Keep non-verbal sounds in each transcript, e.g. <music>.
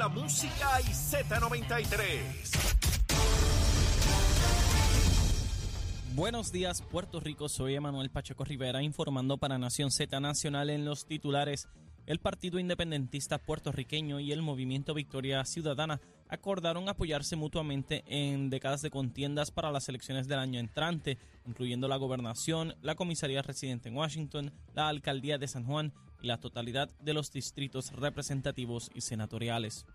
la música y Z93. Buenos días, Puerto Rico. Soy Emanuel Pacheco Rivera informando para Nación Z Nacional en los titulares. El Partido Independentista Puertorriqueño y el Movimiento Victoria Ciudadana acordaron apoyarse mutuamente en décadas de contiendas para las elecciones del año entrante, incluyendo la gobernación, la comisaría residente en Washington, la alcaldía de San Juan y la totalidad de los distritos representativos y senatoriales.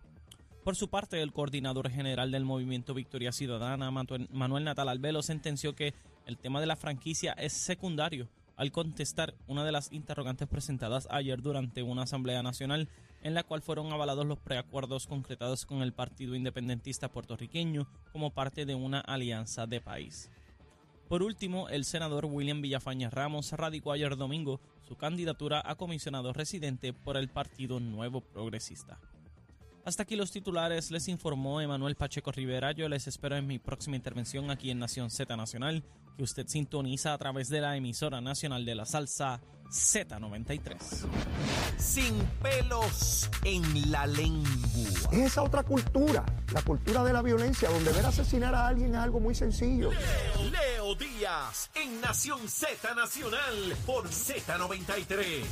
Por su parte, el coordinador general del movimiento Victoria Ciudadana, Manuel Natal Albelo, sentenció que el tema de la franquicia es secundario al contestar una de las interrogantes presentadas ayer durante una asamblea nacional en la cual fueron avalados los preacuerdos concretados con el Partido Independentista puertorriqueño como parte de una alianza de país. Por último, el senador William Villafaña Ramos radicó ayer domingo su candidatura a comisionado residente por el Partido Nuevo Progresista. Hasta aquí los titulares, les informó Emanuel Pacheco Rivera. Yo les espero en mi próxima intervención aquí en Nación Z Nacional, que usted sintoniza a través de la emisora nacional de la salsa Z93. Sin pelos en la lengua. Es esa otra cultura, la cultura de la violencia, donde ver asesinar a alguien es algo muy sencillo. Leo, Leo Díaz, en Nación Z Nacional, por Z93.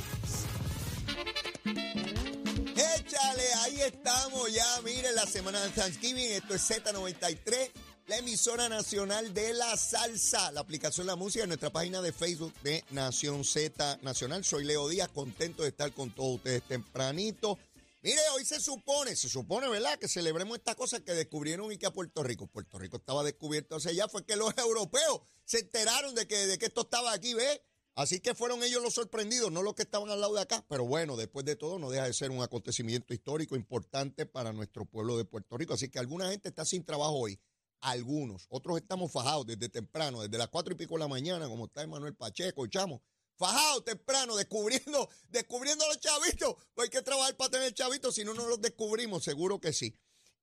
Échale, ahí estamos ya. Miren, la semana de Thanksgiving. Esto es Z93, la emisora nacional de la salsa. La aplicación La Música en nuestra página de Facebook de Nación Z Nacional. Soy Leo Díaz, contento de estar con todos ustedes tempranito. Mire, hoy se supone, se supone, ¿verdad? Que celebremos esta cosa que descubrieron y que a Puerto Rico. Puerto Rico estaba descubierto hace ya, fue que los <laughs> europeos se enteraron de que, de que esto estaba aquí, ¿ves? Así que fueron ellos los sorprendidos, no los que estaban al lado de acá. Pero bueno, después de todo, no deja de ser un acontecimiento histórico importante para nuestro pueblo de Puerto Rico. Así que alguna gente está sin trabajo hoy. Algunos. Otros estamos fajados desde temprano, desde las cuatro y pico de la mañana, como está Manuel Pacheco, chamo. Fajados temprano, descubriendo, <laughs> descubriendo a los chavitos. Pues hay que trabajar para tener chavitos, si no, no los descubrimos, seguro que sí.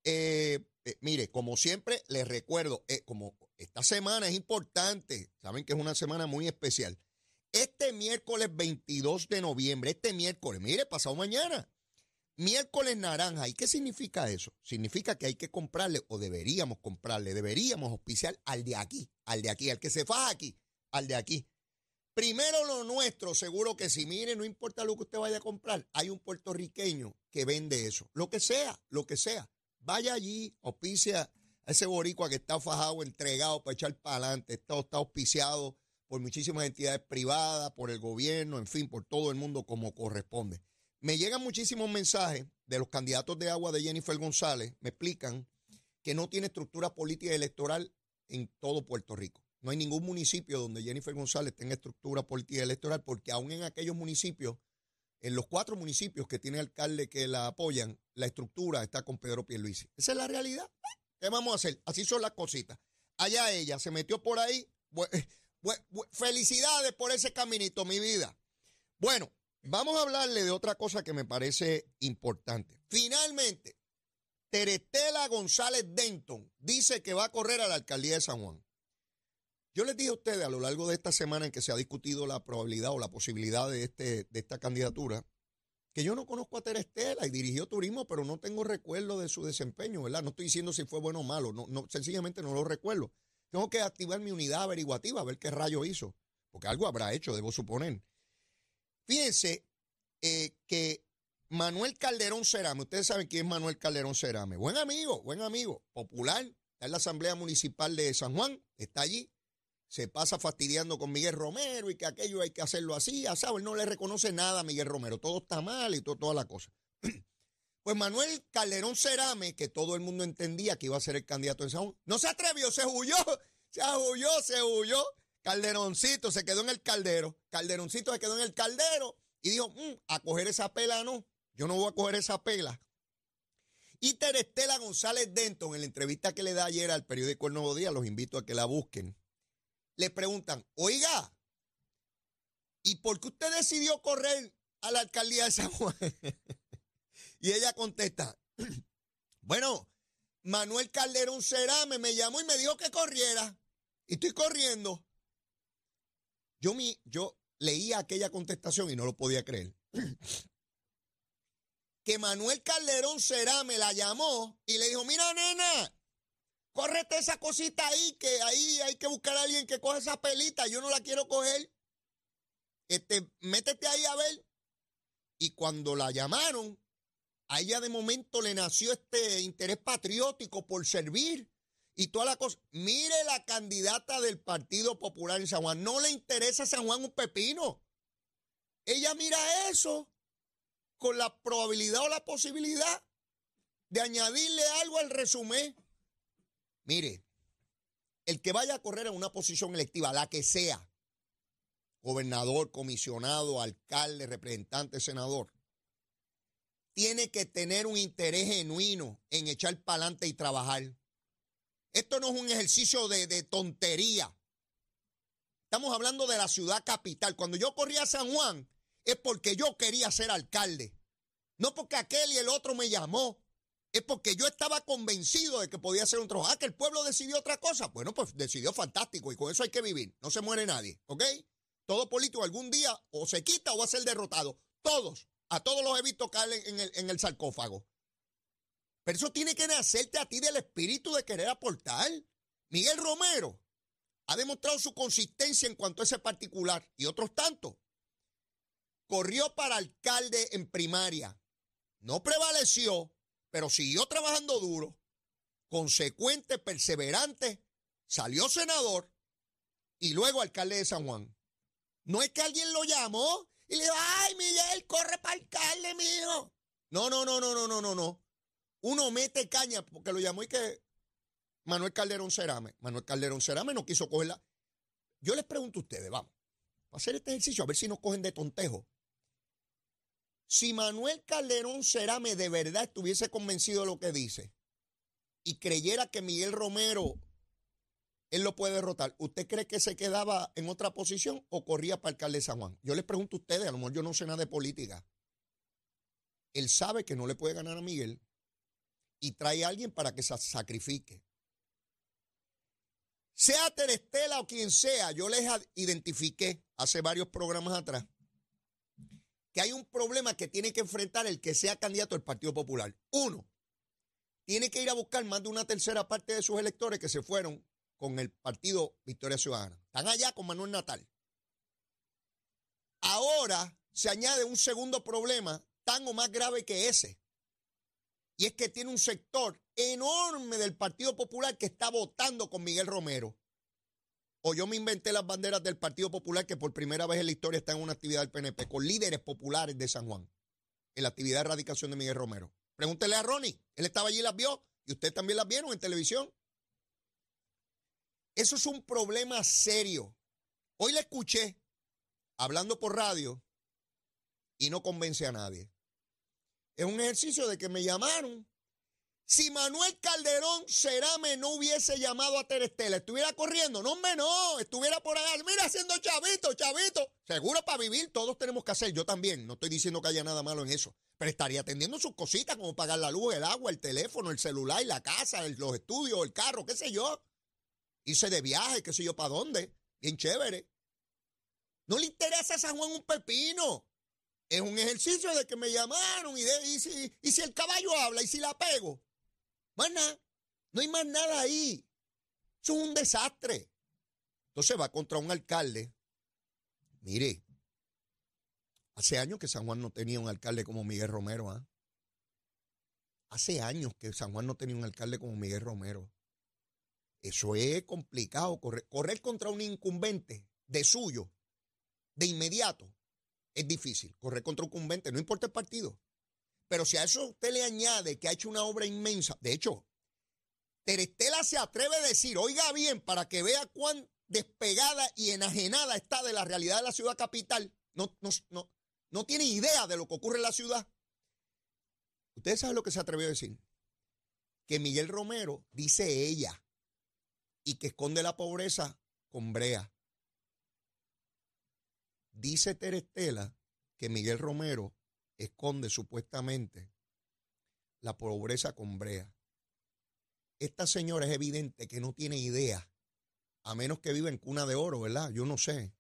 Eh, eh, mire, como siempre, les recuerdo, eh, como esta semana es importante, saben que es una semana muy especial. Este miércoles 22 de noviembre, este miércoles, mire, pasado mañana, miércoles naranja. ¿Y qué significa eso? Significa que hay que comprarle, o deberíamos comprarle, deberíamos auspiciar al de aquí, al de aquí, al que se faja aquí, al de aquí. Primero lo nuestro, seguro que si mire, no importa lo que usted vaya a comprar, hay un puertorriqueño que vende eso. Lo que sea, lo que sea. Vaya allí, auspicia a ese boricua que está fajado, entregado para echar para adelante, está, está auspiciado por muchísimas entidades privadas, por el gobierno, en fin, por todo el mundo como corresponde. Me llegan muchísimos mensajes de los candidatos de agua de Jennifer González, me explican que no tiene estructura política electoral en todo Puerto Rico. No hay ningún municipio donde Jennifer González tenga estructura política electoral, porque aún en aquellos municipios, en los cuatro municipios que tiene alcalde que la apoyan, la estructura está con Pedro Pierluisi. Esa es la realidad. ¿Qué vamos a hacer? Así son las cositas. Allá ella se metió por ahí felicidades por ese caminito, mi vida. Bueno, vamos a hablarle de otra cosa que me parece importante. Finalmente, Terestela González Denton dice que va a correr a la alcaldía de San Juan. Yo les dije a ustedes a lo largo de esta semana en que se ha discutido la probabilidad o la posibilidad de, este, de esta candidatura, que yo no conozco a Terestela y dirigió turismo, pero no tengo recuerdo de su desempeño, ¿verdad? No estoy diciendo si fue bueno o malo, sencillamente no lo recuerdo. Tengo que activar mi unidad averiguativa a ver qué rayo hizo, porque algo habrá hecho, debo suponer. Fíjense eh, que Manuel Calderón Cerame, ustedes saben quién es Manuel Calderón Cerame, buen amigo, buen amigo, popular, está en la Asamblea Municipal de San Juan, está allí, se pasa fastidiando con Miguel Romero y que aquello hay que hacerlo así, ya saben, no le reconoce nada a Miguel Romero, todo está mal y toda la cosa. <clears throat> Pues Manuel Calderón Cerame, que todo el mundo entendía que iba a ser el candidato en Juan, no se atrevió, se huyó, <laughs> se huyó, se huyó. Calderoncito se quedó en el caldero. Calderoncito se quedó en el caldero y dijo, mm, a coger esa pela no, yo no voy a coger esa pela. Y Terestela González Denton, en la entrevista que le da ayer al periódico El Nuevo Día, los invito a que la busquen, le preguntan, oiga, ¿y por qué usted decidió correr a la alcaldía de San Juan? <laughs> Y ella contesta, <clears throat> bueno, Manuel Calderón Cerame me llamó y me dijo que corriera. Y estoy corriendo. Yo, mi, yo leía aquella contestación y no lo podía creer. <clears throat> que Manuel Calderón será me la llamó y le dijo, mira nena, córrete esa cosita ahí, que ahí hay que buscar a alguien que coja esa pelita, yo no la quiero coger. Este, métete ahí a ver. Y cuando la llamaron, a ella de momento le nació este interés patriótico por servir y toda la cosa. Mire la candidata del Partido Popular en San Juan. No le interesa a San Juan un pepino. Ella mira eso con la probabilidad o la posibilidad de añadirle algo al resumen. Mire, el que vaya a correr en una posición electiva, la que sea, gobernador, comisionado, alcalde, representante, senador, tiene que tener un interés genuino en echar para adelante y trabajar. Esto no es un ejercicio de, de, tontería. Estamos hablando de la ciudad capital. Cuando yo corrí a San Juan, es porque yo quería ser alcalde. No porque aquel y el otro me llamó. Es porque yo estaba convencido de que podía ser un trabajo. Ah, que el pueblo decidió otra cosa. Bueno, pues decidió fantástico y con eso hay que vivir. No se muere nadie, ¿ok? Todo político algún día o se quita o va a ser derrotado. Todos. A todos los he visto caer en el, en el sarcófago. Pero eso tiene que nacerte a ti del espíritu de querer aportar. Miguel Romero ha demostrado su consistencia en cuanto a ese particular y otros tantos. Corrió para alcalde en primaria. No prevaleció, pero siguió trabajando duro, consecuente, perseverante, salió senador y luego alcalde de San Juan. No es que alguien lo llamó y le dijo, ay, Miguel, corre para alcalde, mío. No, no, no, no, no, no, no, no. Uno mete caña porque lo llamó y que Manuel Calderón Cerame. Manuel Calderón Cerame no quiso cogerla. Yo les pregunto a ustedes, vamos, a hacer este ejercicio, a ver si nos cogen de tontejo. Si Manuel Calderón Cerame de verdad estuviese convencido de lo que dice y creyera que Miguel Romero él lo puede derrotar, ¿usted cree que se quedaba en otra posición o corría para alcalde de San Juan? Yo les pregunto a ustedes, a lo mejor yo no sé nada de política. Él sabe que no le puede ganar a Miguel y trae a alguien para que se sacrifique. Sea Terestela o quien sea, yo les identifiqué hace varios programas atrás que hay un problema que tiene que enfrentar el que sea candidato del Partido Popular. Uno, tiene que ir a buscar más de una tercera parte de sus electores que se fueron con el partido Victoria Ciudadana. Están allá con Manuel Natal. Ahora se añade un segundo problema tan o más grave que ese. Y es que tiene un sector enorme del Partido Popular que está votando con Miguel Romero o yo me inventé las banderas del Partido Popular que por primera vez en la historia está en una actividad del PNP con líderes populares de San Juan, en la actividad de erradicación de Miguel Romero. Pregúntele a Ronnie, él estaba allí y las vio, y ustedes también las vieron en televisión. Eso es un problema serio. Hoy le escuché hablando por radio y no convence a nadie. Es un ejercicio de que me llamaron si Manuel Calderón Cerame no hubiese llamado a Terestela, estuviera corriendo, no, hombre, no, estuviera por allá, mira, haciendo chavito, chavito. Seguro para vivir todos tenemos que hacer, yo también, no estoy diciendo que haya nada malo en eso, pero estaría atendiendo sus cositas como pagar la luz, el agua, el teléfono, el celular, la casa, los estudios, el carro, qué sé yo. Irse de viaje, qué sé yo, para dónde, bien chévere. No le interesa a San Juan un pepino. Es un ejercicio de que me llamaron y, de, y, si, y si el caballo habla y si la pego. Nada. No hay más nada ahí. Eso es un desastre. Entonces va contra un alcalde. Mire, hace años que San Juan no tenía un alcalde como Miguel Romero. ¿ah? Hace años que San Juan no tenía un alcalde como Miguel Romero. Eso es complicado. Correr, correr contra un incumbente de suyo, de inmediato, es difícil. Correr contra un incumbente, no importa el partido. Pero si a eso usted le añade que ha hecho una obra inmensa, de hecho, Terestela se atreve a decir, oiga bien, para que vea cuán despegada y enajenada está de la realidad de la ciudad capital, no, no, no, no tiene idea de lo que ocurre en la ciudad. Ustedes saben lo que se atrevió a decir. Que Miguel Romero, dice ella, y que esconde la pobreza con brea. Dice Terestela que Miguel Romero esconde supuestamente la pobreza con brea. Esta señora es evidente que no tiene idea, a menos que viva en cuna de oro, ¿verdad? Yo no sé.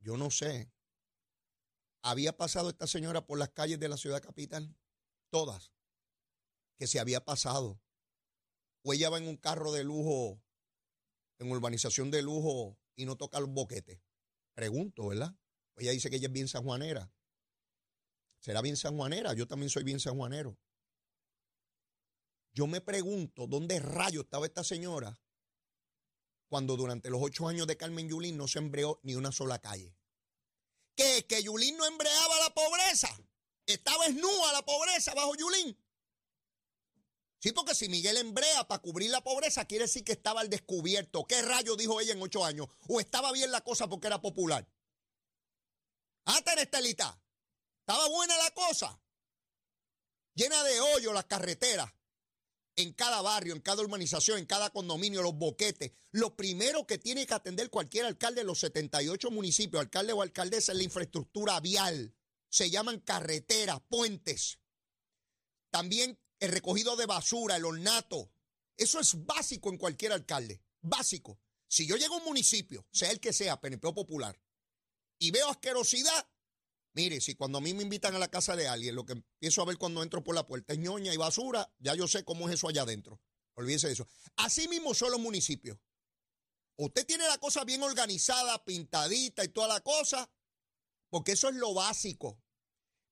Yo no sé. ¿Había pasado esta señora por las calles de la ciudad capital? todas, que se había pasado. O ella va en un carro de lujo, en urbanización de lujo, y no toca los boquetes. Pregunto, ¿verdad? Ella dice que ella es bien sanjuanera. ¿Será bien sanjuanera? Yo también soy bien sanjuanero. Yo me pregunto dónde rayo estaba esta señora cuando durante los ocho años de Carmen Yulín no se embreó ni una sola calle. ¿Qué? ¿Que Yulín no embreaba la pobreza? ¿Estaba esnúa la pobreza bajo Yulín? Sí, porque si Miguel embrea para cubrir la pobreza, quiere decir que estaba al descubierto. ¿Qué rayo dijo ella en ocho años? ¿O estaba bien la cosa porque era popular? Ah, Terestelita, estaba buena la cosa. Llena de hoyo las carreteras en cada barrio, en cada urbanización, en cada condominio, los boquetes. Lo primero que tiene que atender cualquier alcalde de los 78 municipios, alcalde o alcaldesa, es la infraestructura vial. Se llaman carreteras, puentes. También el recogido de basura, el ornato. Eso es básico en cualquier alcalde. Básico. Si yo llego a un municipio, sea el que sea, PNP popular, y veo asquerosidad, Mire, si cuando a mí me invitan a la casa de alguien, lo que empiezo a ver cuando entro por la puerta es ñoña y basura, ya yo sé cómo es eso allá adentro. Olvídese de eso. Así mismo son los municipios. Usted tiene la cosa bien organizada, pintadita y toda la cosa, porque eso es lo básico.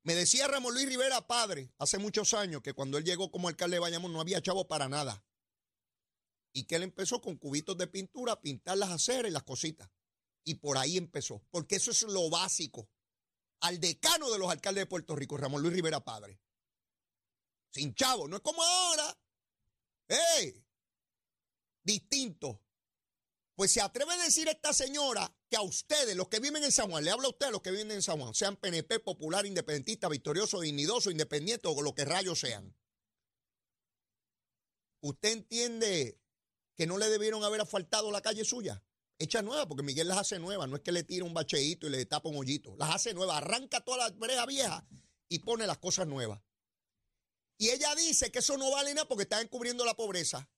Me decía Ramón Luis Rivera, padre, hace muchos años, que cuando él llegó como alcalde de Bayamón no había chavo para nada. Y que él empezó con cubitos de pintura a pintar las aceras y las cositas. Y por ahí empezó, porque eso es lo básico al decano de los alcaldes de Puerto Rico, Ramón Luis Rivera Padre. Sin chavo, no es como ahora. ¡Eh! Distinto. Pues se atreve a decir esta señora que a ustedes, los que viven en San Juan, le habla a ustedes los que viven en San Juan, sean PNP, popular, independentista, victorioso, dignidoso, independiente o lo que rayos sean. ¿Usted entiende que no le debieron haber asfaltado la calle suya? Echa nueva, porque Miguel las hace nuevas, no es que le tira un bacheíto y le tapa un hoyito, las hace nuevas, arranca toda la brea vieja y pone las cosas nuevas. Y ella dice que eso no vale nada porque está encubriendo la pobreza.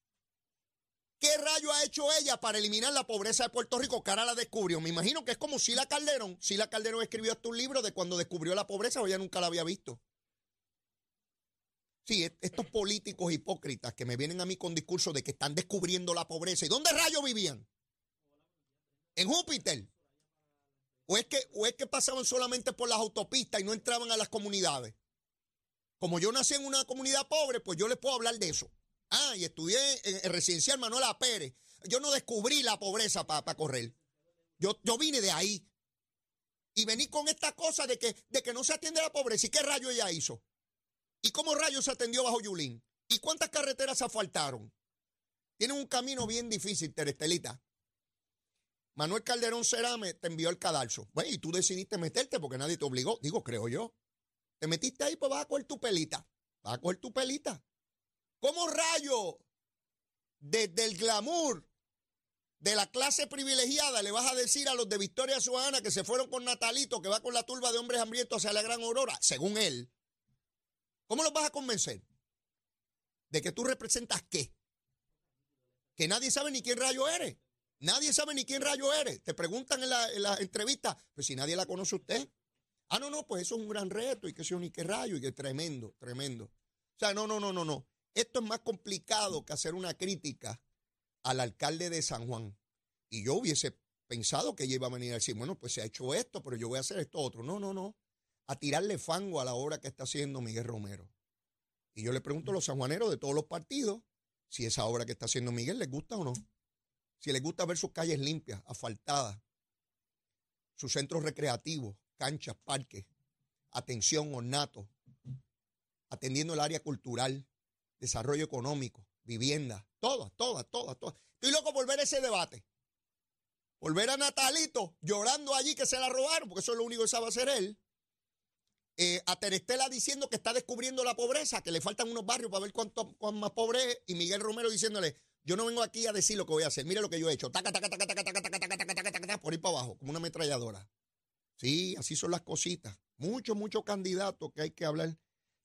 ¿Qué rayo ha hecho ella para eliminar la pobreza de Puerto Rico? Ahora la descubrió. Me imagino que es como Sila Calderón. Sila Calderón escribió hasta un libro de cuando descubrió la pobreza, o ella nunca la había visto. Sí, estos políticos hipócritas que me vienen a mí con discurso de que están descubriendo la pobreza. ¿Y dónde rayos vivían? En Júpiter. ¿O es, que, ¿O es que pasaban solamente por las autopistas y no entraban a las comunidades? Como yo nací en una comunidad pobre, pues yo les puedo hablar de eso. Ah, y estudié en el residencial Manuela Pérez. Yo no descubrí la pobreza para correr. Yo, yo vine de ahí. Y vení con esta cosa de que, de que no se atiende la pobreza. ¿Y qué rayo ella hizo? ¿Y cómo rayo se atendió bajo Yulín? ¿Y cuántas carreteras se asfaltaron? Tienen un camino bien difícil, Terestelita. Manuel Calderón Cerame te envió el cadalso. Bueno, y tú decidiste meterte porque nadie te obligó. Digo, creo yo. Te metiste ahí, pues vas a coger tu pelita. Vas a coger tu pelita. ¿Cómo rayo desde el glamour de la clase privilegiada le vas a decir a los de Victoria Ciudadana que se fueron con Natalito, que va con la turba de hombres hambrientos hacia la gran aurora? Según él. ¿Cómo los vas a convencer? ¿De que tú representas qué? Que nadie sabe ni quién rayo eres. Nadie sabe ni quién rayo eres. Te preguntan en la, entrevista, pues si nadie la conoce usted. Ah, no, no, pues eso es un gran reto y que sea ni qué rayo y que tremendo, tremendo. O sea, no, no, no, no, no. Esto es más complicado que hacer una crítica al alcalde de San Juan. Y yo hubiese pensado que ella iba a venir a decir, bueno, pues se ha hecho esto, pero yo voy a hacer esto otro. No, no, no. A tirarle fango a la obra que está haciendo Miguel Romero. Y yo le pregunto a los sanjuaneros de todos los partidos si esa obra que está haciendo Miguel les gusta o no si les gusta ver sus calles limpias, asfaltadas, sus centros recreativos, canchas, parques, atención, ornato, atendiendo el área cultural, desarrollo económico, vivienda, todas, todas, todas, todas. Estoy loco por ver ese debate. Volver a Natalito llorando allí que se la robaron, porque eso es lo único que sabe hacer él. Eh, a Terestela diciendo que está descubriendo la pobreza, que le faltan unos barrios para ver cuánto, más pobre es, y Miguel Romero diciéndole, yo no vengo aquí a decir lo que voy a hacer. Mire lo que yo he hecho. Por ahí para abajo, como una ametralladora. Sí, así son las cositas. Muchos, muchos candidatos que hay que hablar.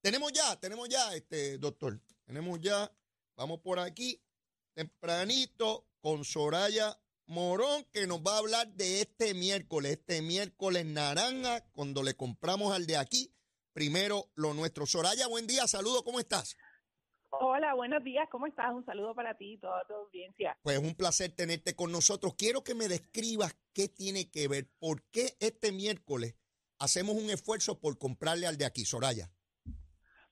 Tenemos ya, tenemos ya, este, doctor. Tenemos ya, vamos por aquí, tempranito, con Soraya Morón, que nos va a hablar de este miércoles, este miércoles naranja, cuando le compramos al de aquí primero lo nuestro. Soraya, buen día, saludo, ¿cómo estás? Hola, buenos días, ¿cómo estás? Un saludo para ti y toda tu audiencia. Pues un placer tenerte con nosotros. Quiero que me describas qué tiene que ver, por qué este miércoles hacemos un esfuerzo por comprarle al de aquí, Soraya.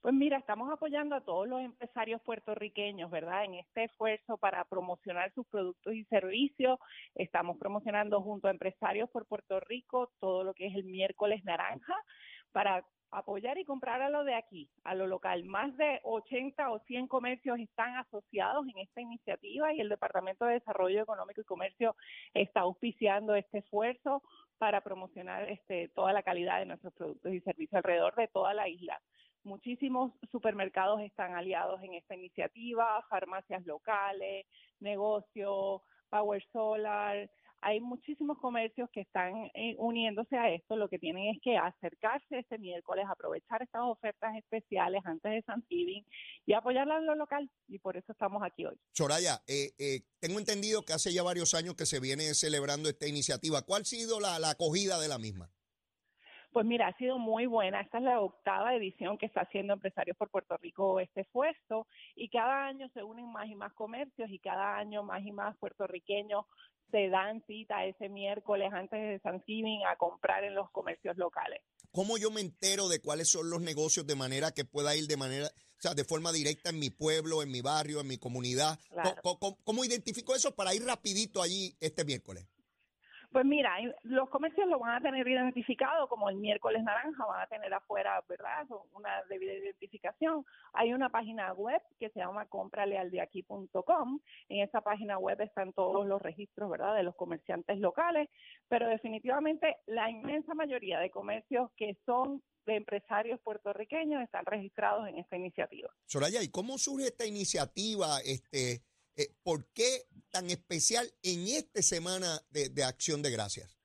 Pues mira, estamos apoyando a todos los empresarios puertorriqueños, ¿verdad? En este esfuerzo para promocionar sus productos y servicios. Estamos promocionando junto a empresarios por Puerto Rico todo lo que es el miércoles naranja para apoyar y comprar a lo de aquí, a lo local. Más de 80 o 100 comercios están asociados en esta iniciativa y el Departamento de Desarrollo Económico y Comercio está auspiciando este esfuerzo para promocionar este, toda la calidad de nuestros productos y servicios alrededor de toda la isla. Muchísimos supermercados están aliados en esta iniciativa, farmacias locales, negocios, Power Solar, hay muchísimos comercios que están eh, uniéndose a esto. Lo que tienen es que acercarse este miércoles, aprovechar estas ofertas especiales antes de Thanksgiving y apoyarla en lo local. Y por eso estamos aquí hoy. Soraya, eh, eh, tengo entendido que hace ya varios años que se viene celebrando esta iniciativa. ¿Cuál ha sido la, la acogida de la misma? Pues mira, ha sido muy buena. Esta es la octava edición que está haciendo Empresarios por Puerto Rico este esfuerzo y cada año se unen más y más comercios y cada año más y más puertorriqueños se dan cita ese miércoles antes de Thanksgiving a comprar en los comercios locales. ¿Cómo yo me entero de cuáles son los negocios de manera que pueda ir de manera, o sea, de forma directa en mi pueblo, en mi barrio, en mi comunidad? cómo identifico eso para ir rapidito allí este miércoles? Pues mira, los comercios lo van a tener identificado como el miércoles naranja, van a tener afuera, ¿verdad? Una debida identificación. Hay una página web que se llama compralealdeaquí.com. En esa página web están todos los registros, ¿verdad? De los comerciantes locales, pero definitivamente la inmensa mayoría de comercios que son de empresarios puertorriqueños están registrados en esta iniciativa. Soraya, ¿y cómo surge esta iniciativa? Este, eh, ¿Por qué tan especial en esta semana de, Acción de Gracias?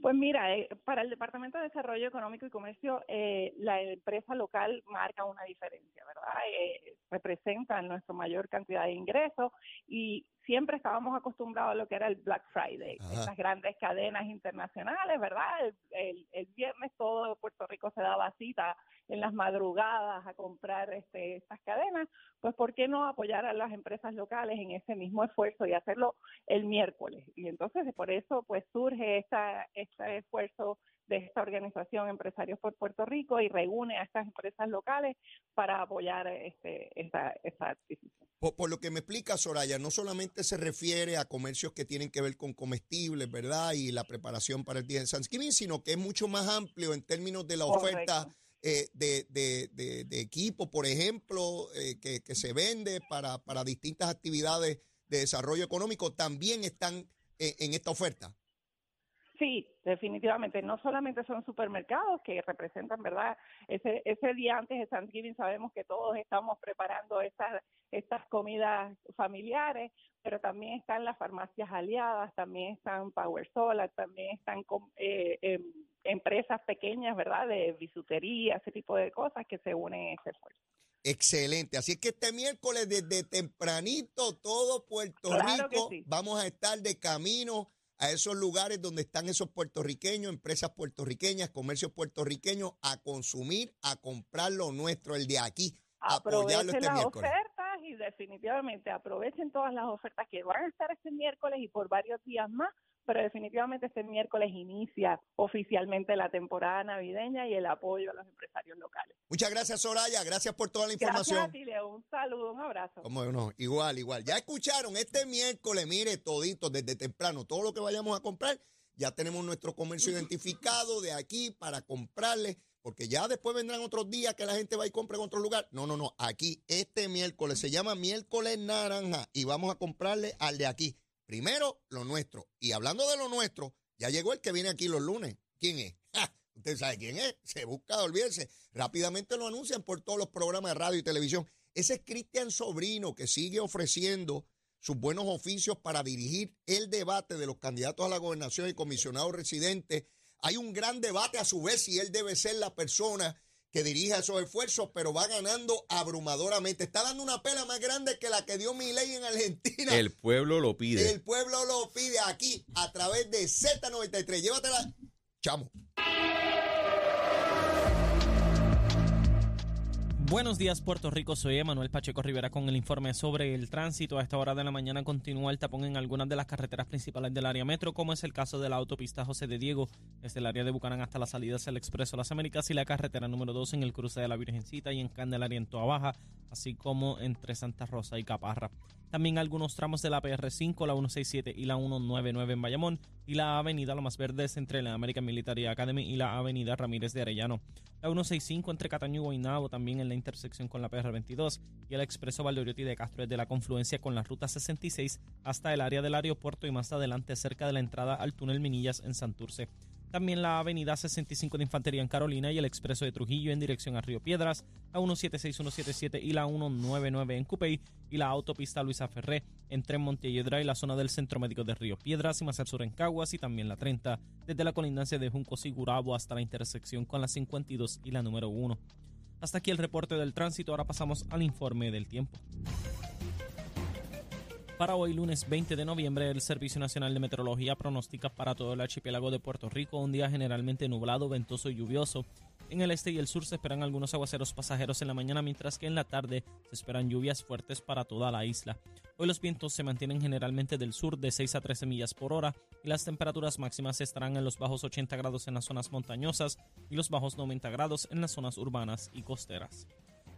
Pues mira, eh, para el Departamento de Desarrollo Económico y Comercio, eh, la empresa local marca una diferencia, ¿verdad? Eh, representa nuestra mayor cantidad de ingresos y siempre estábamos acostumbrados a lo que era el Black Friday, esas grandes cadenas internacionales, ¿verdad? El, el, viernes todo Puerto Rico se daba cita en las madrugadas a comprar este, estas cadenas, pues ¿por qué no apoyar a las empresas locales en ese mismo esfuerzo y hacerlo el miércoles? Y entonces por eso pues surge esta, este esfuerzo de esta organización Empresarios por Puerto Rico y reúne a estas empresas locales para apoyar este, esta, esta adquisición. Por, lo que me explica Soraya, no solamente se refiere a comercios que tienen que ver con comestibles, ¿verdad? Y la preparación para el día de Thanksgiving, sino que es mucho más amplio en términos de la oferta eh, de, de, de, equipo, por ejemplo, eh, que, que, se vende para, para distintas actividades de desarrollo económico, también están eh, en esta oferta. Sí, definitivamente. No solamente son supermercados que representan, ¿verdad? Ese, ese día antes de Thanksgiving sabemos que todos estamos preparando estas, estas comidas familiares, pero también están las farmacias aliadas, también están Power Solar, también están eh, em, empresas pequeñas, ¿verdad? De bisutería, ese tipo de cosas que se unen en ese esfuerzo. Excelente. Así es que este miércoles desde tempranito todo Puerto Rico vamos a estar de camino a esos lugares donde están esos puertorriqueños, empresas puertorriqueñas, comercios puertorriqueños, a consumir, a comprar lo nuestro, el de aquí, apoyarlo este las ofertas y definitivamente aprovechen todas las ofertas que van a estar este miércoles y por varios días más pero definitivamente este miércoles inicia oficialmente la temporada navideña y el apoyo a los empresarios locales. Muchas gracias, Soraya. Gracias por toda la información. Gracias a Un saludo, un abrazo. Como no, igual, igual. Ya escucharon, este miércoles, mire, todito, desde temprano, todo lo que vayamos a comprar, ya tenemos nuestro comercio <laughs> identificado de aquí para comprarle, porque ya después vendrán otros días que la gente va y compra en otro lugar. No, no, no. Aquí, este miércoles, se llama miércoles naranja y vamos a comprarle al de aquí. Primero, lo nuestro. Y hablando de lo nuestro, ya llegó el que viene aquí los lunes. ¿Quién es? <laughs> Usted sabe quién es. Se busca, olvídense. Rápidamente lo anuncian por todos los programas de radio y televisión. Ese es Cristian Sobrino que sigue ofreciendo sus buenos oficios para dirigir el debate de los candidatos a la gobernación y comisionados residentes. Hay un gran debate a su vez si él debe ser la persona que dirija esos esfuerzos, pero va ganando abrumadoramente. Está dando una pela más grande que la que dio ley en Argentina. El pueblo lo pide. El pueblo lo pide aquí a través de Z93. Llévatela, chamo. Buenos días, Puerto Rico. Soy Emanuel Pacheco Rivera con el informe sobre el tránsito. A esta hora de la mañana continúa el tapón en algunas de las carreteras principales del área metro, como es el caso de la autopista José de Diego, desde el área de Bucanán hasta la salida hacia el Expreso Las Américas y la carretera número 2 en el cruce de la Virgencita y en Candelaria en Toa Baja, así como entre Santa Rosa y Caparra. También algunos tramos de la PR5, la 167 y la 199 en Bayamón y la avenida Lo Más Verdes entre la American Military Academy y la avenida Ramírez de Arellano. La 165 entre Cataño y Guaynabo también en la intersección con la PR22 y el expreso Valdoriotti de Castro desde la confluencia con la ruta 66 hasta el área del aeropuerto y más adelante cerca de la entrada al túnel Minillas en Santurce. También la avenida 65 de Infantería en Carolina y el expreso de Trujillo en dirección a Río Piedras, la 176, 177 y la 199 en Cupey y la autopista Luisa Ferré entre Montelledra y la zona del Centro Médico de Río Piedras y más al sur en Caguas y también la 30 desde la colindancia de Juncos y Gurabo hasta la intersección con la 52 y la número 1. Hasta aquí el reporte del tránsito, ahora pasamos al informe del tiempo. Para hoy, lunes 20 de noviembre, el Servicio Nacional de Meteorología pronostica para todo el archipiélago de Puerto Rico un día generalmente nublado, ventoso y lluvioso. En el este y el sur se esperan algunos aguaceros pasajeros en la mañana, mientras que en la tarde se esperan lluvias fuertes para toda la isla. Hoy los vientos se mantienen generalmente del sur de 6 a 13 millas por hora y las temperaturas máximas estarán en los bajos 80 grados en las zonas montañosas y los bajos 90 grados en las zonas urbanas y costeras.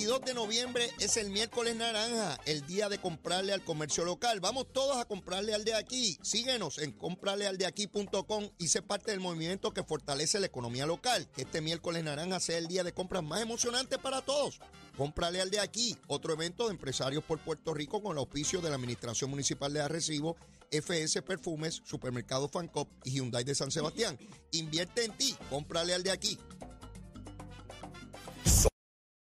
Este 22 de noviembre es el miércoles naranja, el día de comprarle al comercio local. Vamos todos a comprarle al de aquí. Síguenos en comprarlealdeaquí.com y sé parte del movimiento que fortalece la economía local. Que este miércoles naranja sea el día de compras más emocionante para todos. Cómprale al de aquí, otro evento de empresarios por Puerto Rico con el auspicio de la Administración Municipal de Arrecibo, FS Perfumes, Supermercado Fancop y Hyundai de San Sebastián. Invierte en ti, cómprale al de aquí.